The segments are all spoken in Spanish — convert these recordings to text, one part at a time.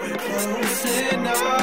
We're closing up.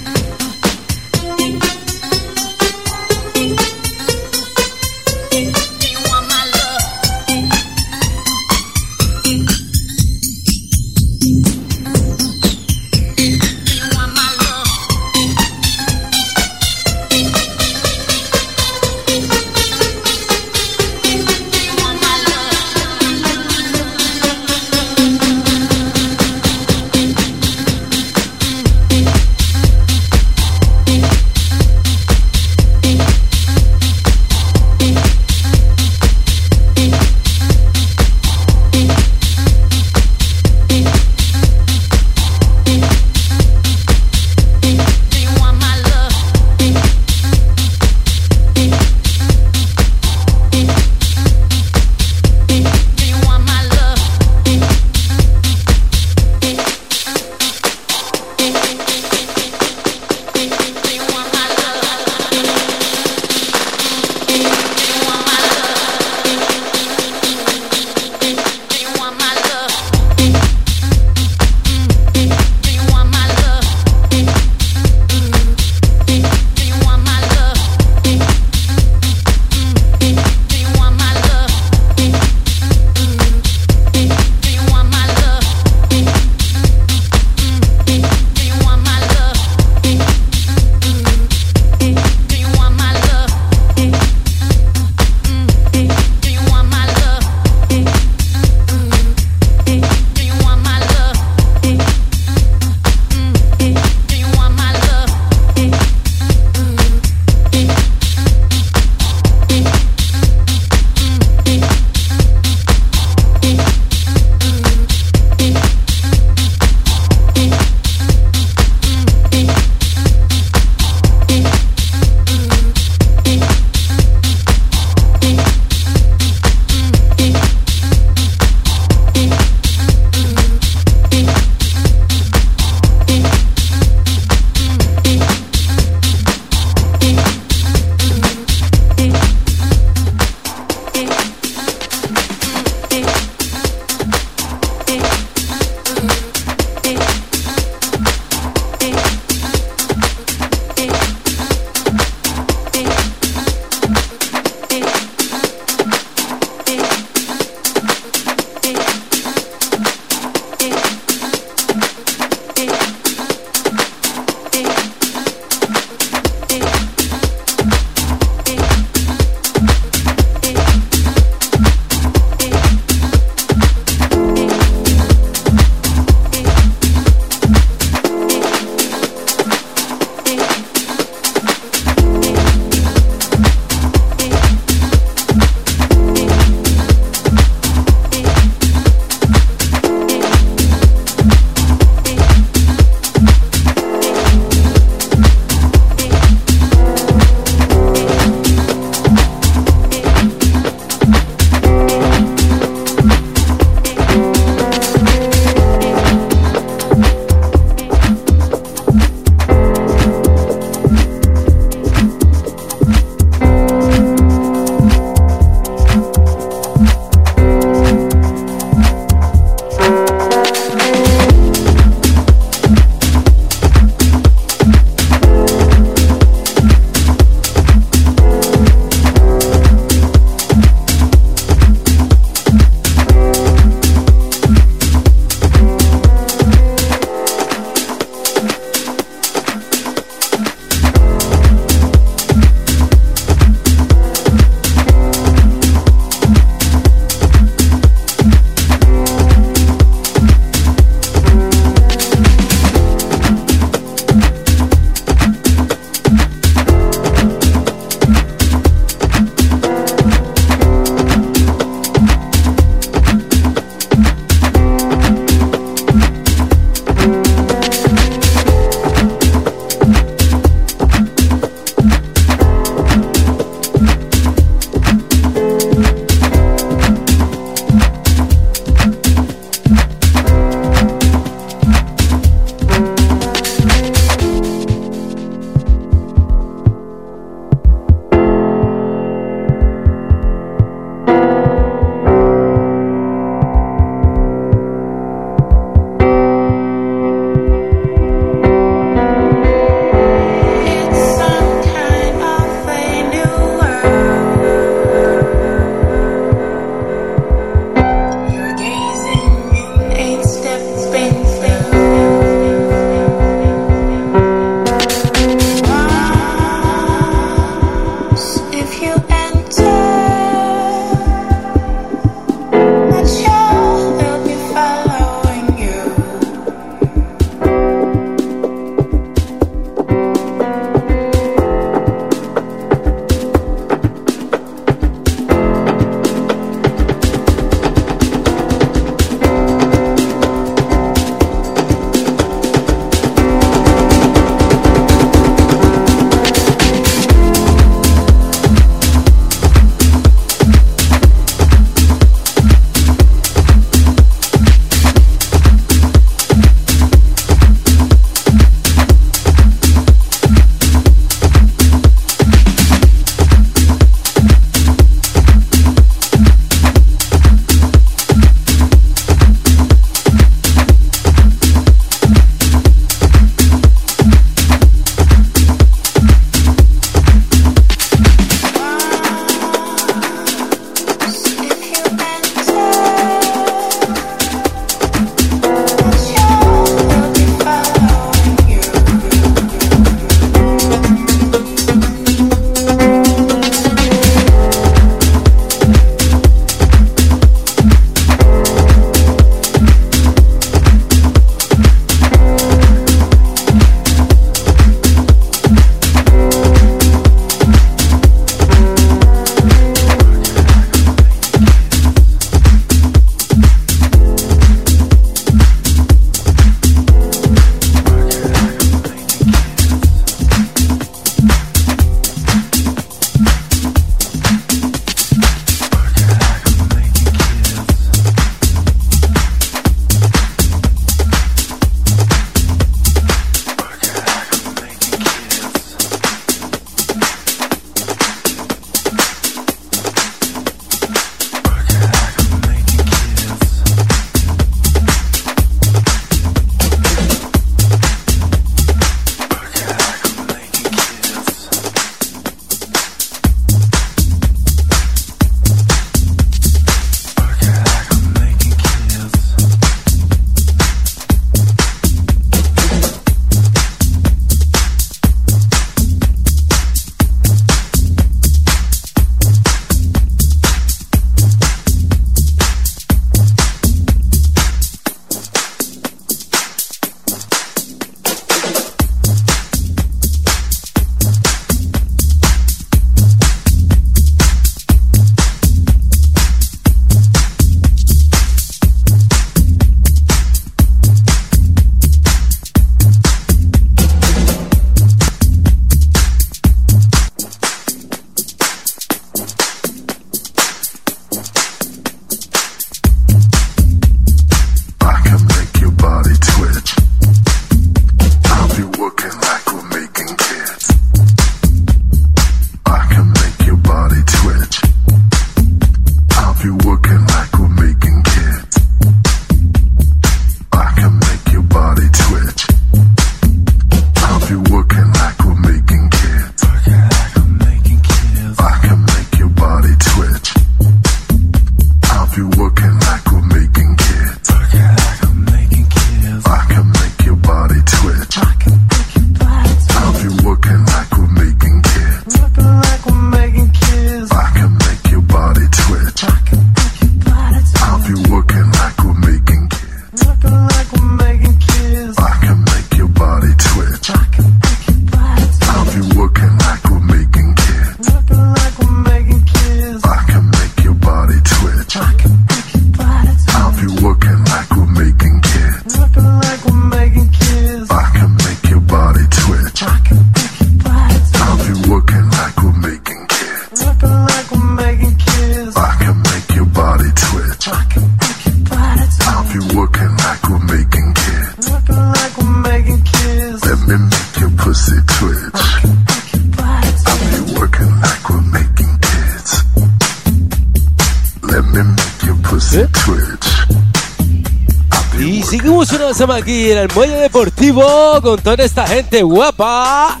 Aquí en el Muelle Deportivo con toda esta gente guapa.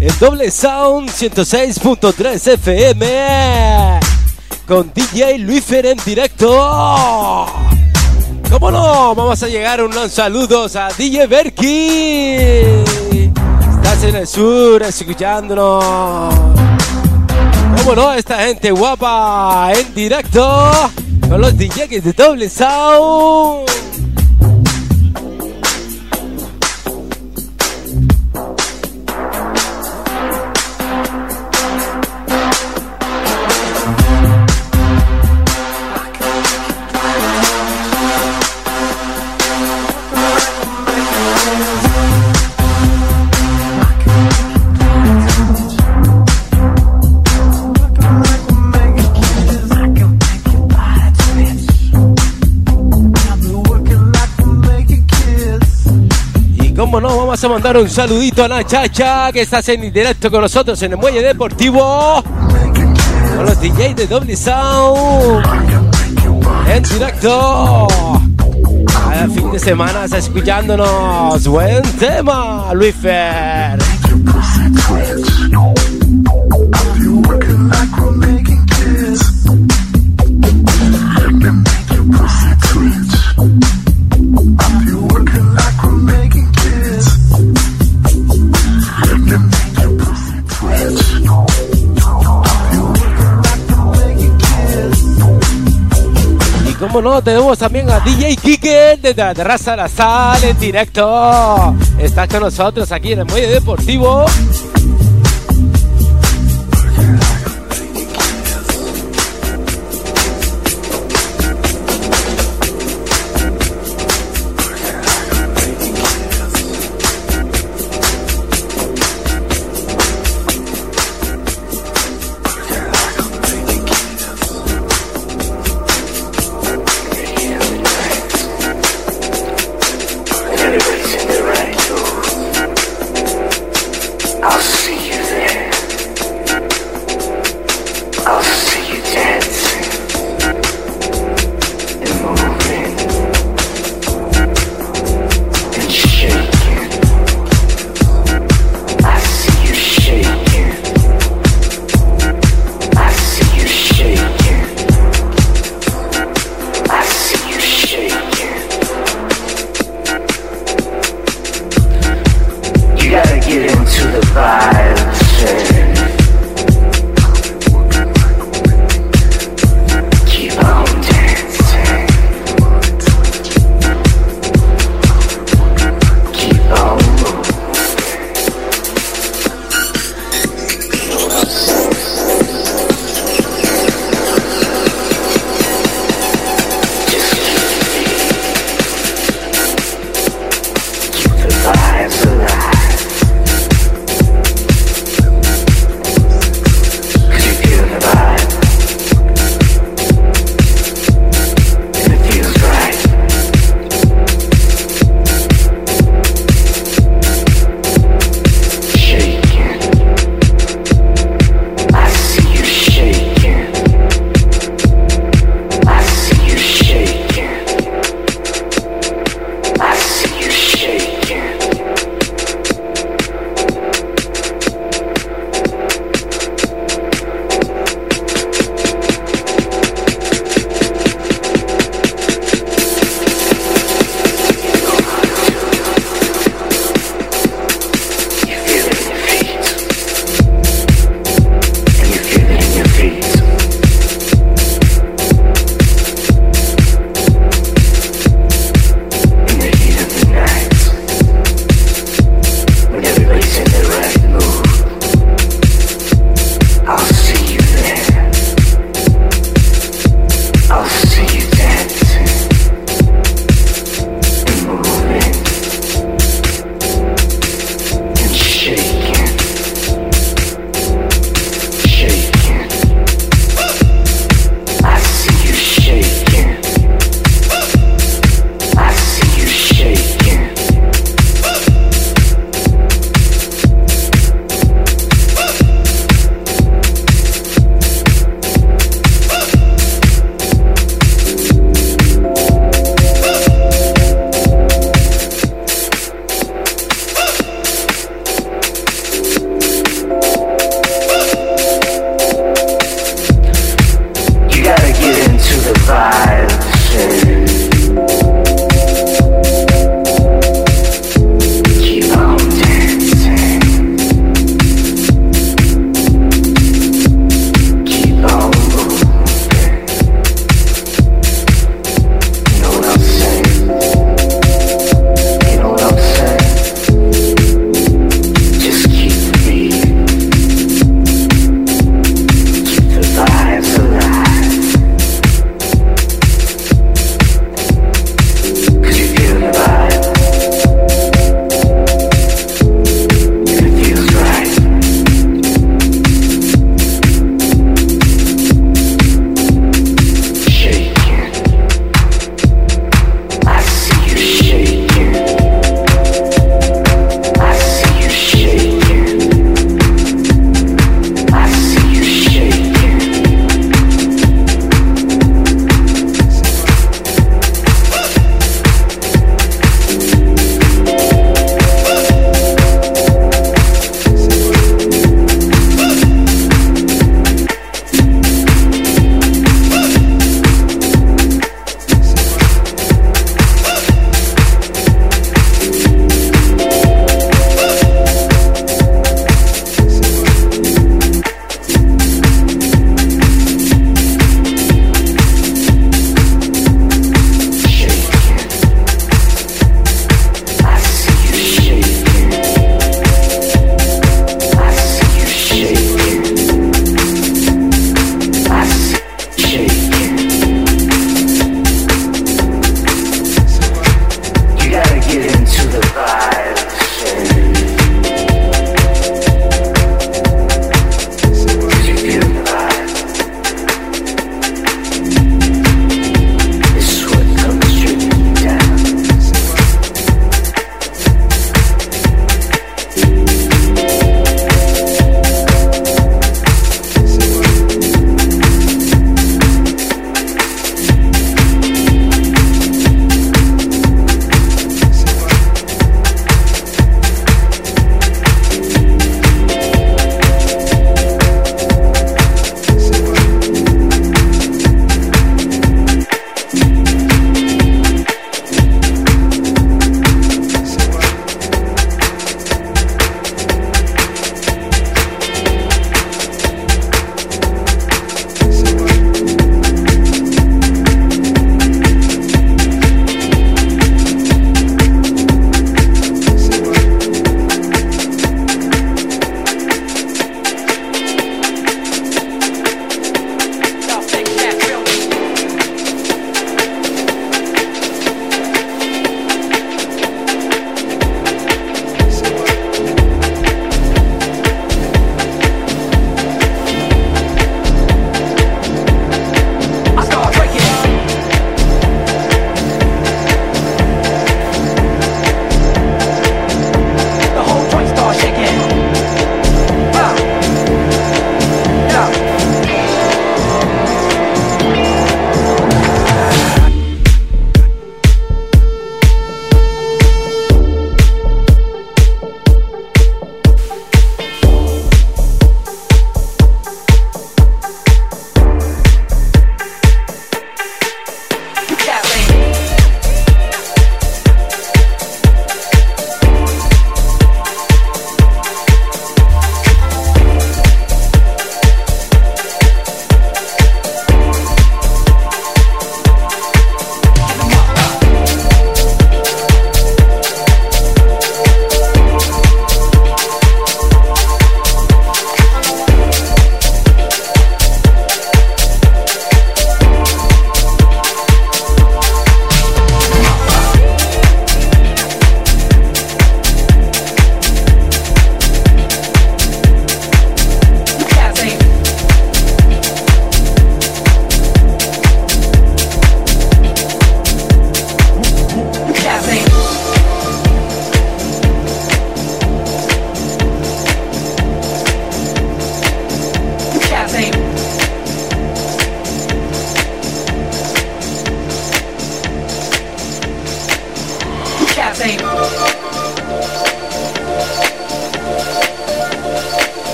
En doble sound 106.3 FM. Con DJ Luifer en directo. ¿Cómo no? Vamos a llegar unos saludos a DJ Berky. Estás en el sur escuchándonos. ¿Cómo no? Esta gente guapa en directo. Con los DJs de doble sound. Vamos a mandar un saludito a la chacha que está en directo con nosotros en el Muelle Deportivo. Con los DJs de Doble Sound. En directo. Cada fin de semana escuchándonos. Buen tema, Luis Fer. Como no, tenemos también a DJ Kike desde la terraza de la sala en directo. Está con nosotros aquí en el Muelle Deportivo.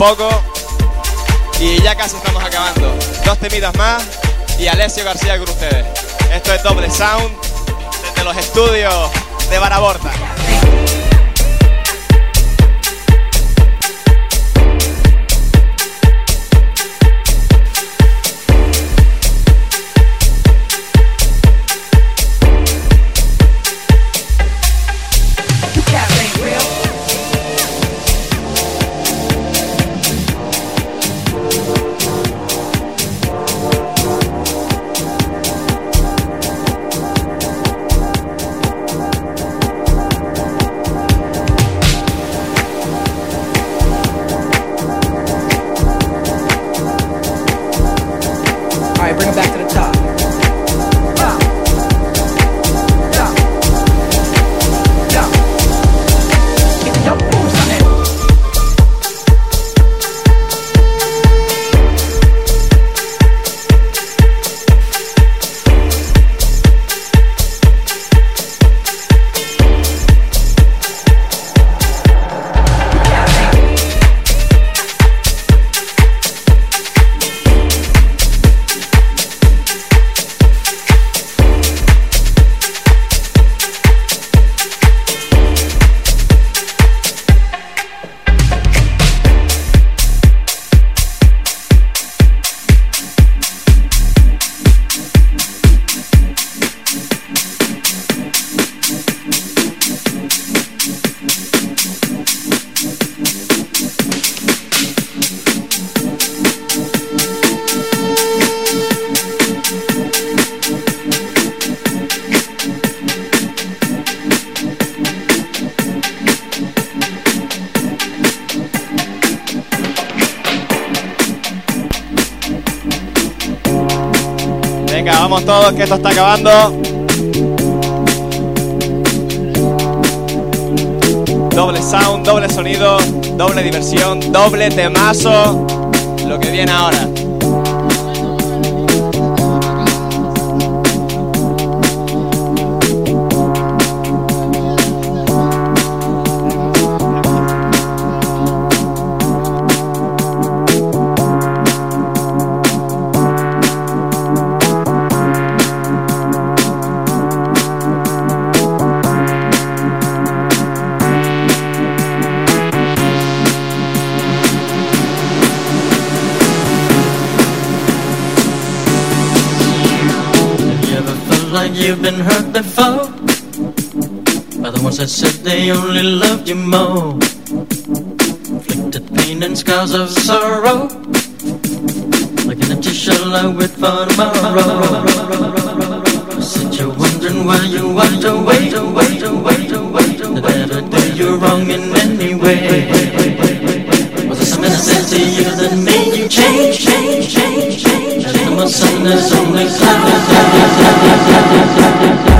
Poco. Y ya casi estamos acabando. Dos temitas más y Alessio García con ustedes. Esto es Doble Sound todos que esto está acabando. Doble sound, doble sonido, doble diversión, doble temazo. Lo que viene ahora. You've been hurt before by the ones that said they only loved you more. Inflicted pain and scars of sorrow, like an empty shell I wait for tomorrow. Said you're wondering why you to wait, wait, wait, wait. Did I do you wrong in any way? Was it something I said to you that made you change, change, change, change? Allahümme salli salli salli salli salli salli salli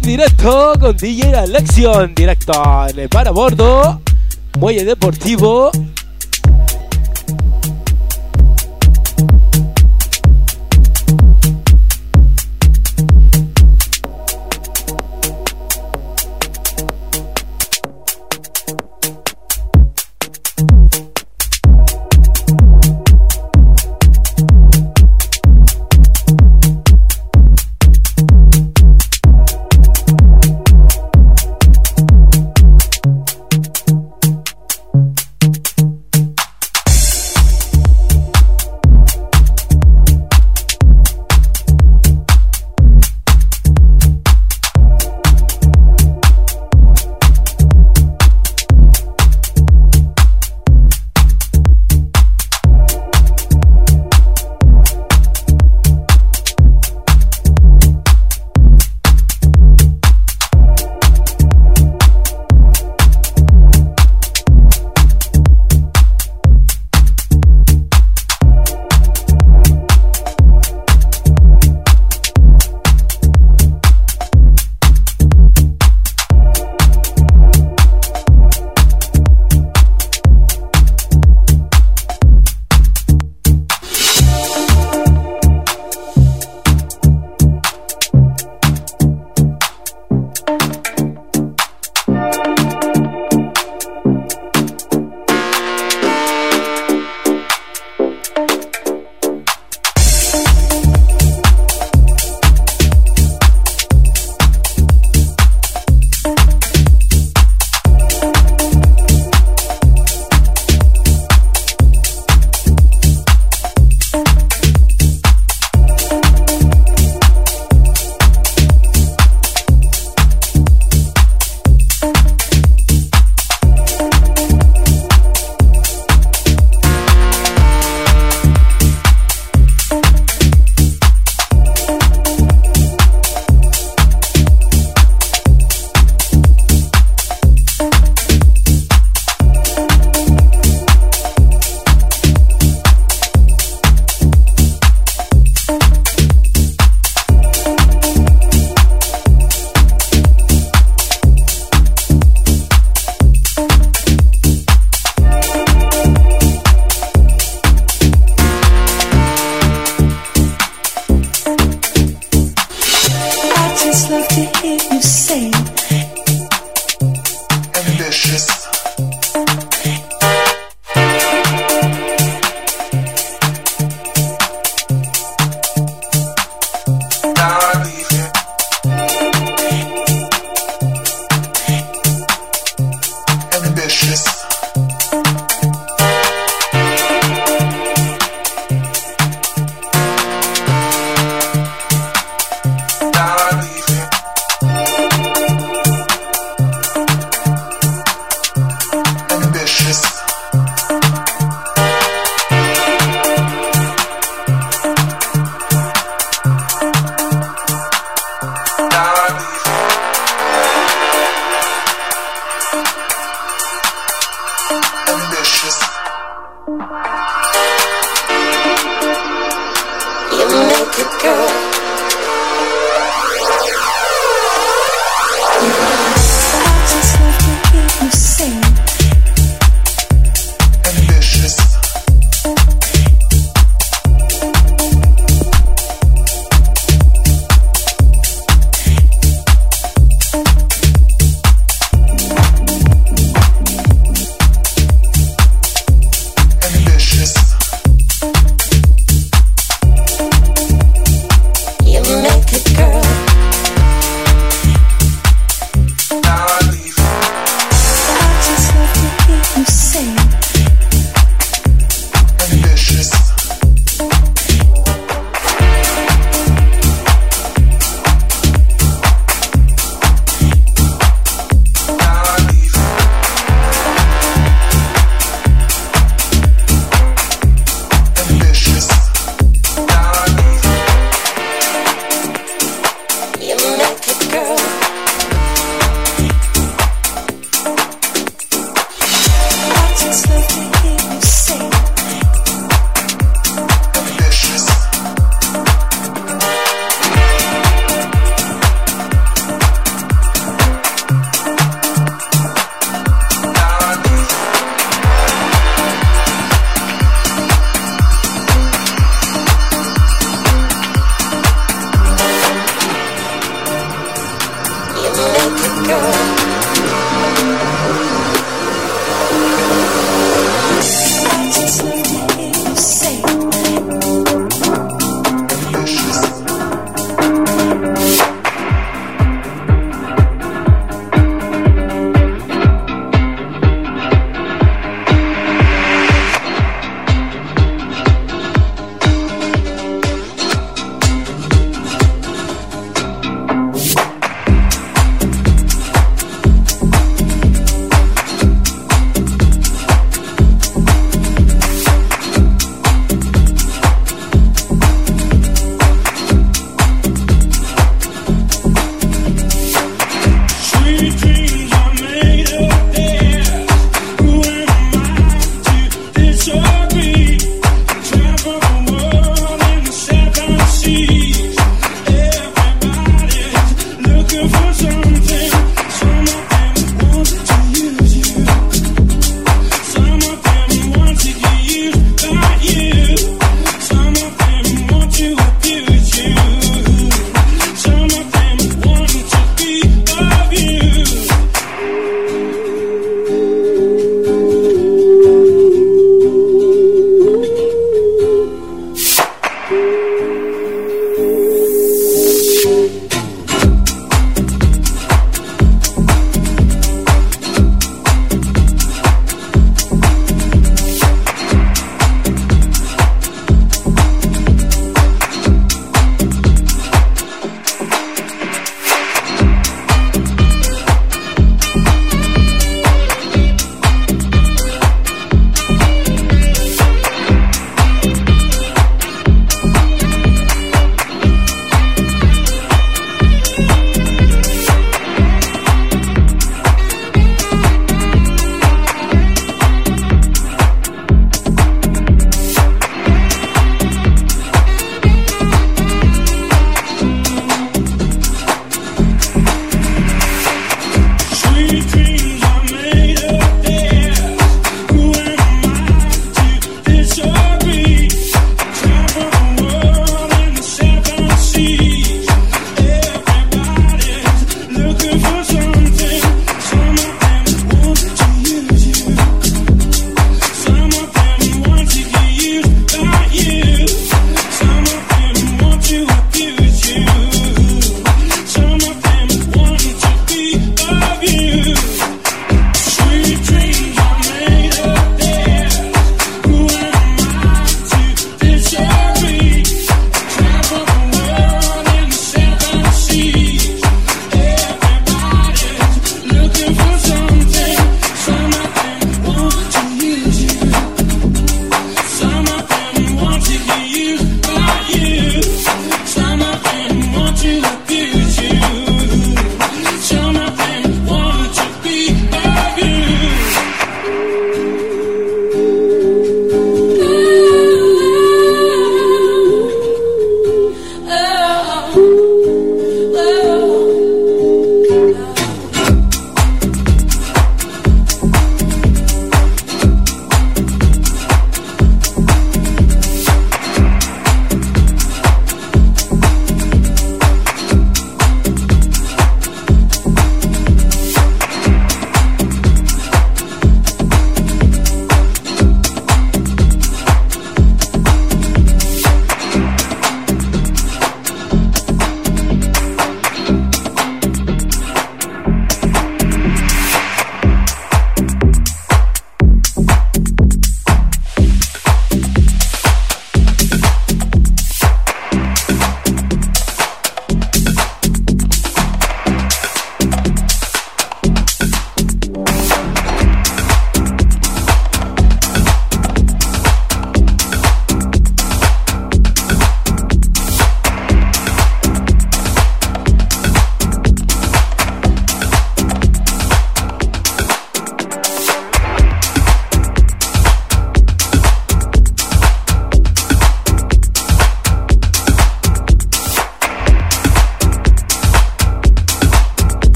directo con DJ Alexion, directo para bordo, Muelle Deportivo.